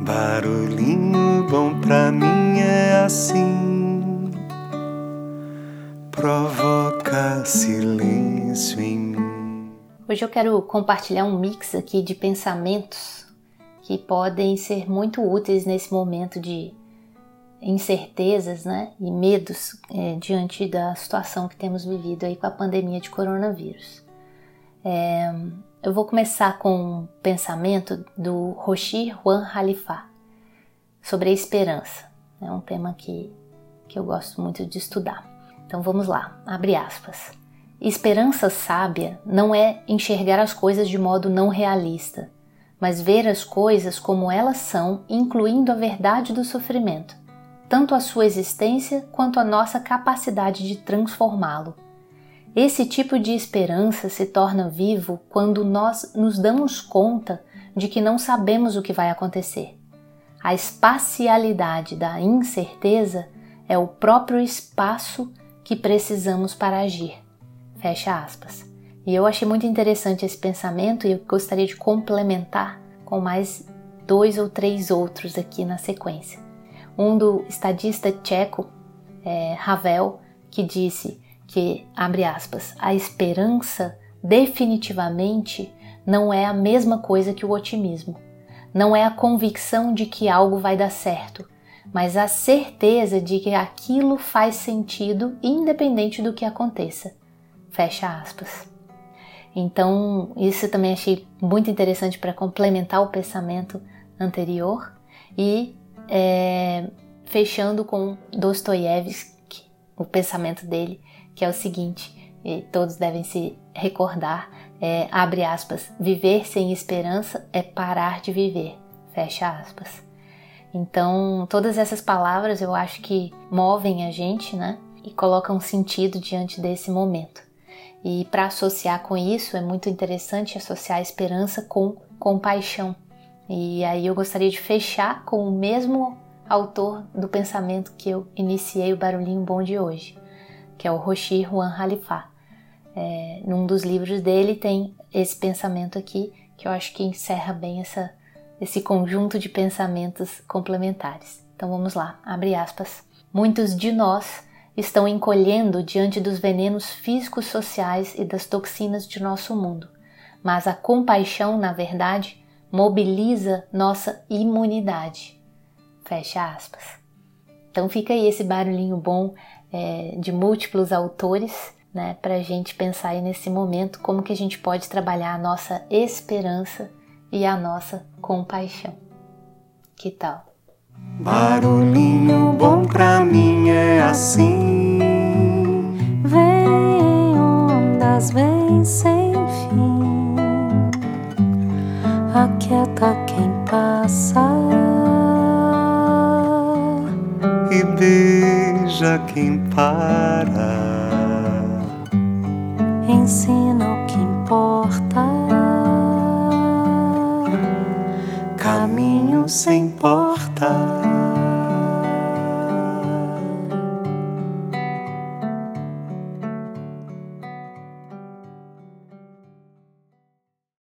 Barulhinho bom pra mim é assim, provoca silêncio em mim. Hoje eu quero compartilhar um mix aqui de pensamentos que podem ser muito úteis nesse momento de incertezas né, e medos é, diante da situação que temos vivido aí com a pandemia de coronavírus. É, eu vou começar com um pensamento do Roshi Juan Khalifa sobre a esperança. É um tema que, que eu gosto muito de estudar. Então vamos lá, abre aspas. Esperança sábia não é enxergar as coisas de modo não realista, mas ver as coisas como elas são, incluindo a verdade do sofrimento tanto a sua existência quanto a nossa capacidade de transformá-lo. Esse tipo de esperança se torna vivo quando nós nos damos conta de que não sabemos o que vai acontecer. A espacialidade da incerteza é o próprio espaço que precisamos para agir. Fecha aspas. E eu achei muito interessante esse pensamento e eu gostaria de complementar com mais dois ou três outros aqui na sequência um do estadista tcheco é, Havel, que disse que, abre aspas, a esperança definitivamente não é a mesma coisa que o otimismo. Não é a convicção de que algo vai dar certo, mas a certeza de que aquilo faz sentido independente do que aconteça. Fecha aspas. Então, isso também achei muito interessante para complementar o pensamento anterior e é, fechando com Dostoiévski, o pensamento dele, que é o seguinte, e todos devem se recordar, é, abre aspas, viver sem esperança é parar de viver, fecha aspas. Então, todas essas palavras eu acho que movem a gente, né? E colocam sentido diante desse momento. E para associar com isso, é muito interessante associar a esperança com compaixão. E aí eu gostaria de fechar com o mesmo autor do pensamento que eu iniciei o Barulhinho Bom de hoje, que é o Roshi Juan Khalifa. É, num dos livros dele tem esse pensamento aqui, que eu acho que encerra bem essa, esse conjunto de pensamentos complementares. Então vamos lá, abre aspas. Muitos de nós estão encolhendo diante dos venenos físicos, sociais e das toxinas de nosso mundo, mas a compaixão, na verdade, mobiliza nossa imunidade. Fecha aspas. Então fica aí esse barulhinho bom é, de múltiplos autores, né, para a gente pensar aí nesse momento como que a gente pode trabalhar a nossa esperança e a nossa compaixão. Que tal? Barulhinho bom pra mim é assim. Vem ondas, vem sem aquieta quem passa e beija quem para. Ensina o que importa. Caminho sem porta.